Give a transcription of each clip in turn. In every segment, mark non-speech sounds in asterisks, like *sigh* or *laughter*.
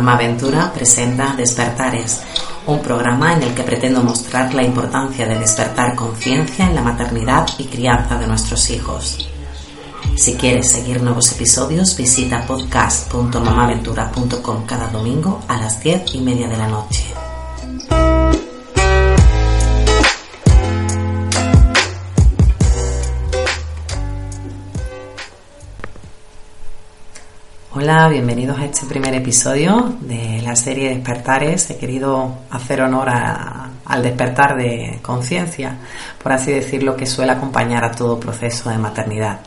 Mamá Aventura presenta Despertares, un programa en el que pretendo mostrar la importancia de despertar conciencia en la maternidad y crianza de nuestros hijos. Si quieres seguir nuevos episodios, visita podcast.mamaventura.com cada domingo a las 10 y media de la noche. Hola, bienvenidos a este primer episodio de la serie Despertares. He querido hacer honor al despertar de conciencia, por así decirlo, que suele acompañar a todo proceso de maternidad,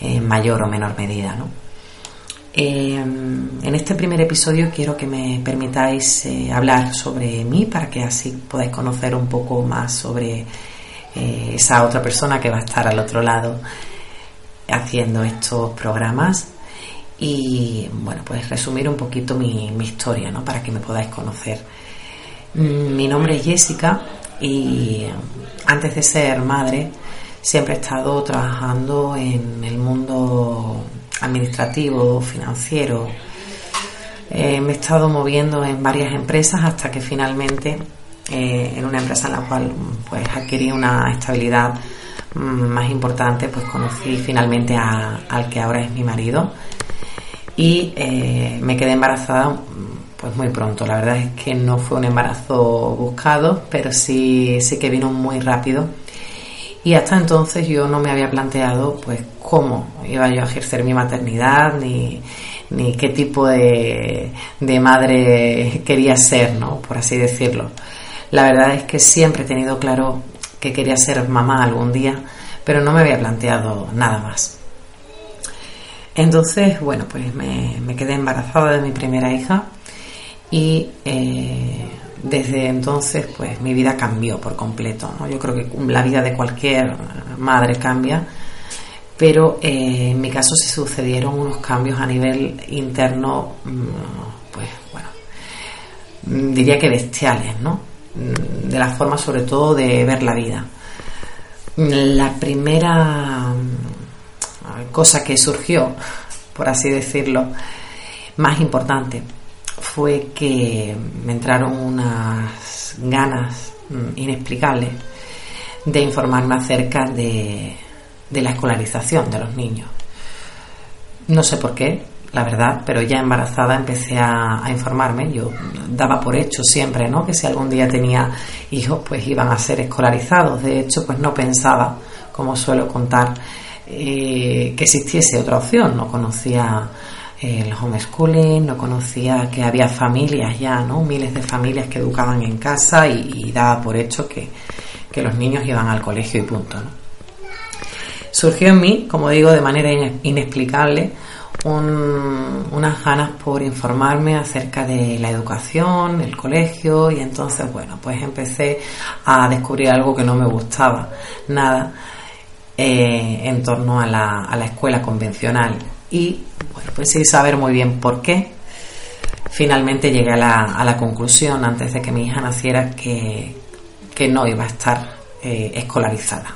en mayor o menor medida. Eh, en este primer episodio quiero que me permitáis eh, hablar sobre mí para que así podáis conocer un poco más sobre eh, esa otra persona que va a estar al otro lado haciendo estos programas y bueno, pues resumir un poquito mi, historia, ¿no? Para que me podáis conocer. Mm, mi nombre es Jessica y antes de ser madre siempre he estado trabajando en el mundo administrativo, financiero. Eh, me he estado moviendo en varias empresas hasta que finalmente eh, en una empresa en la cual pues adquirí una estabilidad mm, más importante pues conocí finalmente al que ahora es mi marido y eh, me quedé embarazada pues muy pronto. La verdad es que no fue un embarazo buscado, pero sí, sí que vino muy rápido. Y hasta entonces yo no me había planteado pues cómo iba yo a ejercer mi maternidad ni, ni qué tipo de, de madre quería ser, ¿no? Por así decirlo. La verdad es que siempre he tenido claro que quería ser mamá algún día, pero no me había planteado nada más. Entonces, bueno, pues me, quedé embarazada de mi primera hija y eh, desde entonces pues mi vida cambió por completo. Yo creo que la vida de cualquier madre cambia, pero eh, en mi caso se sucedieron unos cambios a nivel interno, mm, pues bueno, diría que bestiales, ¿no? De la forma sobre todo de ver la vida. La primera cosa que surgió, por así decirlo, más importante, fue que me entraron unas ganas mm, inexplicables de informarme acerca de, la escolarización de los niños. No sé por qué, la verdad, pero ya embarazada empecé a, a, informarme. Yo daba por hecho siempre, ¿no? Que si algún día tenía hijos, pues iban a ser escolarizados. De hecho, pues no pensaba, como suelo contar, eh, que existiese otra opción. No conocía eh, el homeschooling, no conocía que había familias ya, ¿no? Miles de familias que educaban en casa y, daba por hecho que, los niños iban al colegio y punto, Surgió en mí, como digo, de manera inexplicable, unas ganas por informarme acerca de la educación, el colegio y entonces, bueno, pues empecé a descubrir algo que no me gustaba nada eh, en torno a la, a la, escuela convencional. Y bueno, pues sin saber muy bien por qué, finalmente llegué a la, a la conclusión antes de que mi hija naciera que, que no iba a estar eh, escolarizada.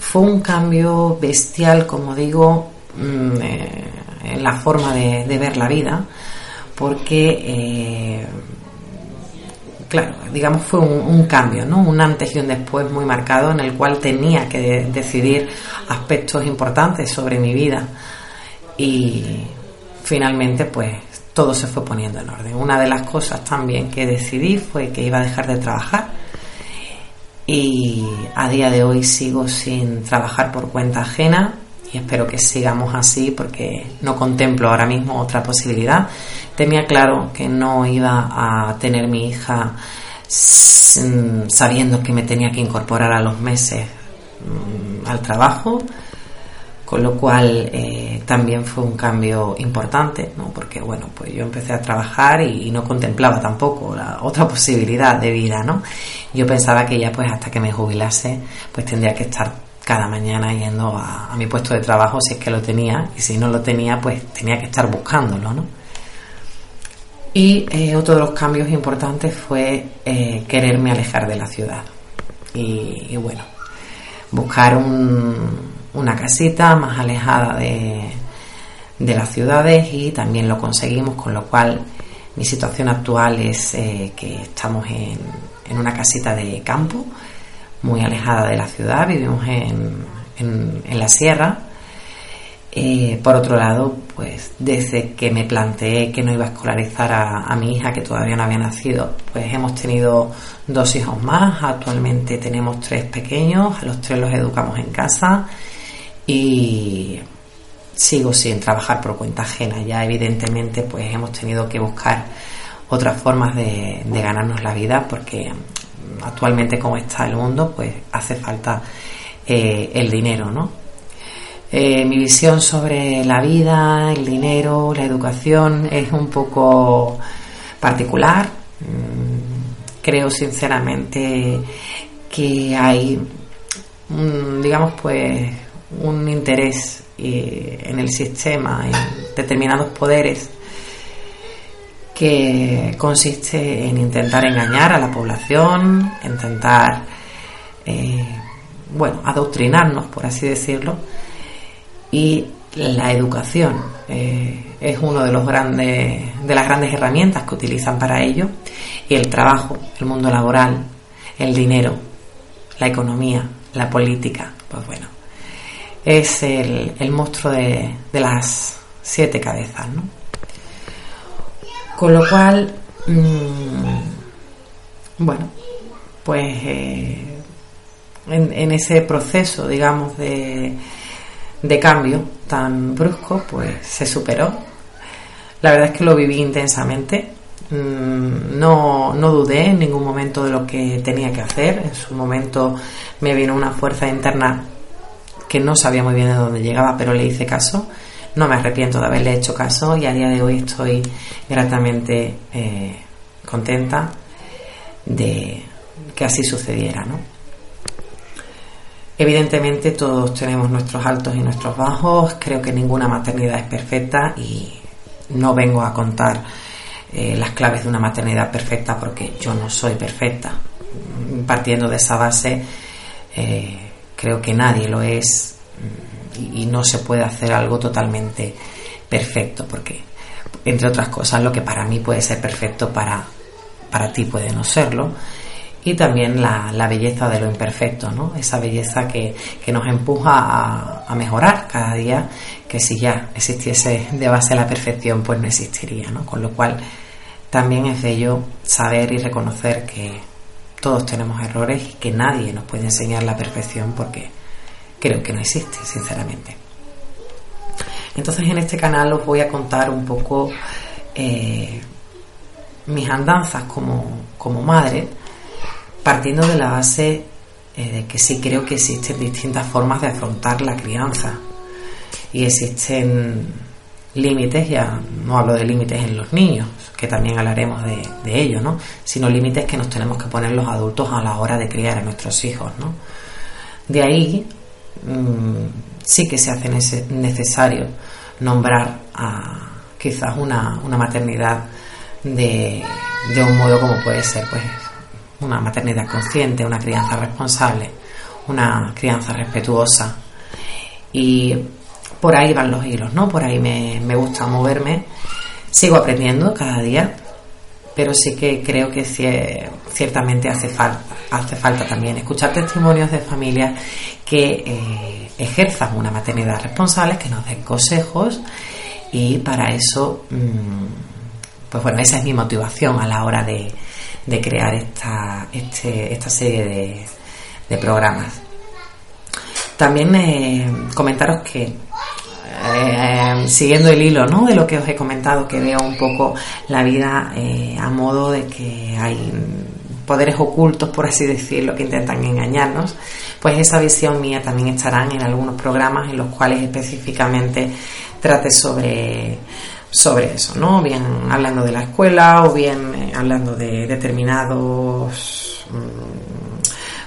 Fue un cambio bestial, como digo, mm, eh, en la forma de, de, ver la vida, porque claro, digamos fue un, cambio, ¿no? Un antes y un después muy marcado en el cual tenía que decidir aspectos importantes sobre mi vida y finalmente pues todo se fue poniendo en orden. Una de las cosas también que decidí fue que iba a dejar de trabajar y a día de hoy sigo sin trabajar por cuenta ajena y espero que sigamos así porque no contemplo ahora mismo otra posibilidad. Tenía claro que no iba a tener mi hija sabiendo que me tenía que incorporar a los meses mm, al trabajo, con lo cual eh, también fue un cambio importante, ¿no? porque bueno, pues yo empecé a trabajar y, no contemplaba tampoco otra *laughs* posibilidad de vida, ¿no? Yo pensaba que ya pues hasta que me jubilase pues tendría que estar cada mañana yendo a, mi puesto de trabajo si es que lo tenía y si no lo tenía pues tenía que estar buscándolo, ¿no? Y eh, otro de los cambios importantes fue eh, quererme alejar de la ciudad y bueno, buscar un, una casita más alejada de, de las ciudades y también lo conseguimos, con lo cual mi situación actual es eh, que estamos en, en, una casita de campo, muy alejada de la ciudad, vivimos en, en, la sierra. Eh, por otro lado, pues desde que me planteé que no iba a escolarizar a, a, mi hija, que todavía no había nacido, pues hemos tenido dos hijos más, actualmente tenemos tres pequeños, a los tres los educamos en casa y sigo sin trabajar por cuenta ajena. Ya evidentemente pues hemos tenido que buscar otras formas de, ganarnos la vida porque actualmente como está el mundo pues hace falta eh, el dinero, ¿no? Eh, mi visión sobre la vida, el dinero, la educación es un poco particular. Mm, creo sinceramente que hay, digamos, pues un interés eh, en el sistema, en determinados poderes, que consiste en intentar engañar a la población, intentar, eh, bueno, adoctrinarnos, por así decirlo, y la educación eh, es uno de los grandes, de las grandes herramientas que utilizan para ello, y el trabajo, el mundo laboral, el dinero, la economía, la política, pues bueno, es el, monstruo de, las siete cabezas, ¿no? Con lo cual, mm, bueno, pues eh, en, ese proceso, digamos, de, de cambio tan brusco, pues se superó. La verdad es que lo viví intensamente. Mm, no, no dudé en ningún momento de lo que tenía que hacer. En su momento me vino una fuerza interna que no sabía muy bien de dónde llegaba, pero le hice caso. No me arrepiento de haberle hecho caso y a día de hoy estoy gratamente eh, contenta de que así sucediera, ¿no? Evidentemente todos tenemos nuestros altos y nuestros bajos, creo que ninguna maternidad es perfecta y no vengo a contar eh, las claves de una maternidad perfecta porque yo no soy perfecta. Partiendo de esa base, eh, creo que nadie lo es y, no se puede hacer algo totalmente perfecto porque entre otras cosas lo que para mí puede ser perfecto para, para ti puede no serlo y también la, la belleza de lo imperfecto, ¿no? esa belleza que, que nos empuja a, a, mejorar cada día, que si ya existiese de base la perfección, pues no existiría, ¿no? con lo cual también es bello saber y reconocer que, todos tenemos errores y que nadie nos puede enseñar la perfección porque creo que no existe, sinceramente. Entonces en este canal os voy a contar un poco eh, mis andanzas como, como, madre, partiendo de la base eh, de que sí creo que existen distintas formas de afrontar la crianza y existen límites, ya no hablo de límites en los niños, que también hablaremos de, de ello, ¿no? sino límites que nos tenemos que poner los adultos a la hora de criar a nuestros hijos. ¿no? De ahí mm, sí que se hace necesario nombrar a quizás una, una maternidad de, de, un modo como puede ser pues una maternidad consciente, una crianza responsable, una crianza respetuosa. Y por ahí van los hilos, ¿no? Por ahí me, me gusta moverme. Sigo aprendiendo cada día, pero sí que creo que ciertamente hace falta, también escuchar testimonios de familias que eh, ejerzan una maternidad responsable, que nos den consejos y para eso, mm, pues bueno, esa es mi motivación a la hora de, crear esta, este, esta serie de, de programas. También eh, comentaros que eh, siguiendo el hilo ¿no? de lo que os he comentado, que veo un poco la vida eh, a modo de que hay poderes ocultos, por así decirlo, que intentan engañarnos, pues esa visión mía también estarán en algunos programas en los cuales específicamente trate sobre sobre eso, ¿no? Bien hablando de la escuela o bien eh, hablando de determinados mm,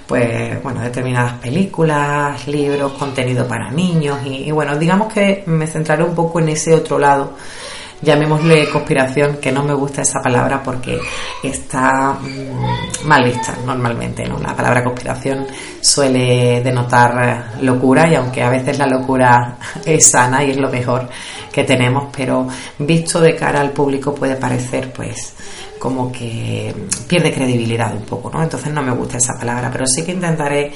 pues bueno, determinadas películas, libros, contenido para niños y, bueno, digamos que me centraré un poco en ese otro lado llamémosle conspiración, que no me gusta esa palabra porque está mm, mal vista normalmente, ¿no? La palabra conspiración suele denotar locura y aunque a veces la locura *laughs* es sana y es lo mejor que tenemos, pero visto de cara al público puede parecer pues como que pierde credibilidad un poco, ¿no? Entonces no me gusta esa palabra, pero sí que intentaré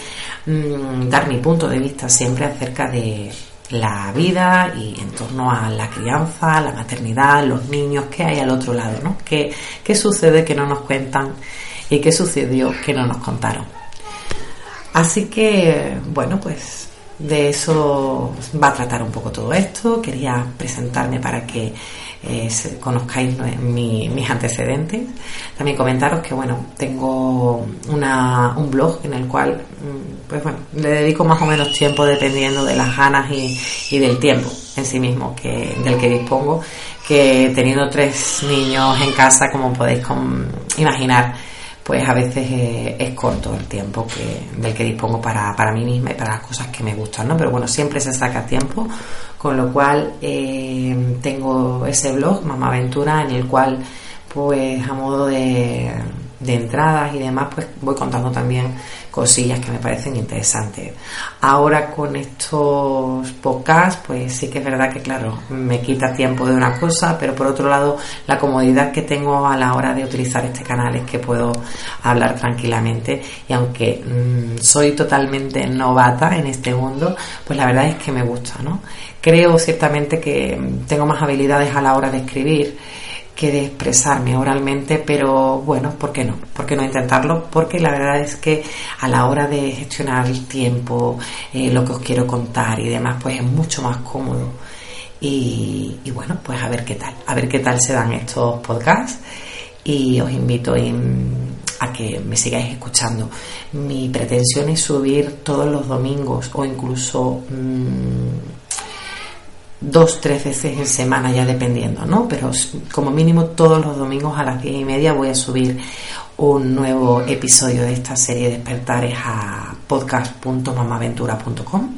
mm, dar mi punto de vista siempre acerca de la vida y en torno a la crianza, la maternidad, los niños, qué hay al otro lado, ¿no? ¿Qué, qué sucede que no nos cuentan y qué sucedió que no nos contaron? Así que, bueno, pues de eso va a tratar un poco todo esto. Quería presentarme para que eh, conozcáis mis antecedentes. También comentaros que bueno, tengo una, un blog en el cual mm, pues bueno, le dedico más o menos tiempo dependiendo de las ganas y, del tiempo en sí mismo que, del que dispongo, que teniendo tres niños en casa, como podéis imaginar, pues a veces es corto el tiempo que, del que dispongo para, para mí misma y para las cosas que me gustan, ¿no? Pero bueno, siempre se saca tiempo, con lo cual eh, tengo ese blog, Mamá Aventura, en el cual pues a modo de de entradas y demás, pues voy contando también cosillas que me parecen interesantes. Ahora con estos podcasts, pues sí que es verdad que, claro, me quita tiempo de una cosa, pero por otro lado, la comodidad que tengo a la hora de utilizar este canal es que puedo hablar tranquilamente y aunque mm, soy totalmente novata en este mundo, pues la verdad es que me gusta, ¿no? Creo ciertamente que tengo más habilidades a la hora de escribir que de expresarme oralmente, pero bueno, ¿por qué no? ¿Por qué no intentarlo? Porque la verdad es que a la hora de gestionar el tiempo, eh, lo que os quiero contar y demás, pues es mucho más cómodo. Y, bueno, pues a ver qué tal, a ver qué tal se dan estos podcasts y os invito a que me sigáis escuchando. Mi pretensión es subir todos los domingos o incluso... Mm, dos, tres veces en semana, ya dependiendo, ¿no? Pero como mínimo todos los domingos a las diez y media voy a subir un nuevo episodio de esta serie de despertares a podcast.mamaventura.com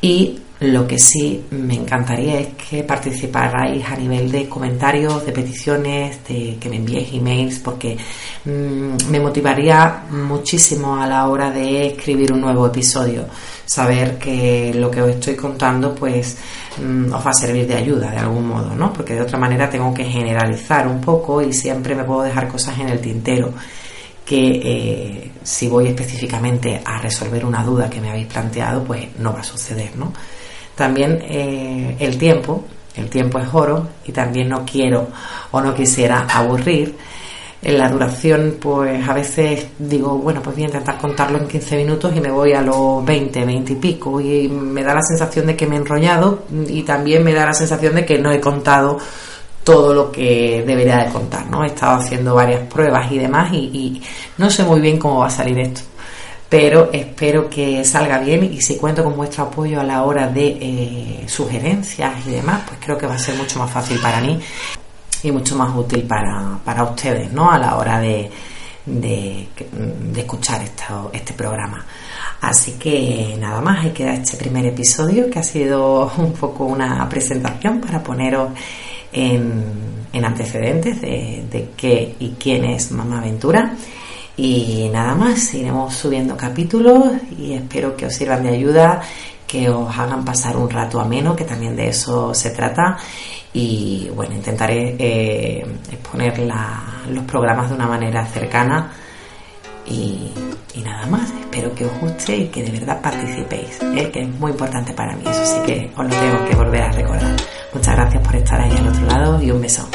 y lo que sí me encantaría es que participarais a nivel de comentarios, de peticiones, de que me enviéis emails, porque mm, me motivaría muchísimo a la hora de escribir un nuevo episodio. Saber que lo que os estoy contando, pues os va a servir de ayuda de algún modo, ¿no? Porque de otra manera tengo que generalizar un poco y siempre me puedo dejar cosas en el tintero que eh, si voy específicamente a resolver una duda que me habéis planteado, pues no va a suceder, ¿no? También eh, el tiempo, el tiempo es oro y también no quiero o no quisiera aburrir. En la duración, pues a veces digo, bueno, pues voy a intentar contarlo en 15 minutos y me voy a los 20, 20 y pico. Y me da la sensación de que me he enrollado y también me da la sensación de que no he contado todo lo que debería de contar, ¿no? He estado haciendo varias pruebas y demás y, no sé muy bien cómo va a salir esto pero espero que salga bien y si cuento con vuestro apoyo a la hora de eh, sugerencias y demás, pues creo que va a ser mucho más fácil para mí y mucho más útil para, para ustedes, ¿no? A la hora de, de, escuchar este programa. Así que nada más, hay que dar este primer episodio que ha sido un poco una presentación para poneros en, antecedentes de, de qué y quién es Mamá Aventura y nada más, iremos subiendo capítulos y espero que os sirvan de ayuda, que os hagan pasar un rato ameno, que también de eso se trata. Y bueno, intentaré eh, exponer los programas de una manera cercana. Y, nada más, espero que os guste y que de verdad participéis, ¿eh? que es muy importante para mí, eso sí que os lo tengo que volver a recordar. Muchas gracias por estar ahí al otro lado y un beso.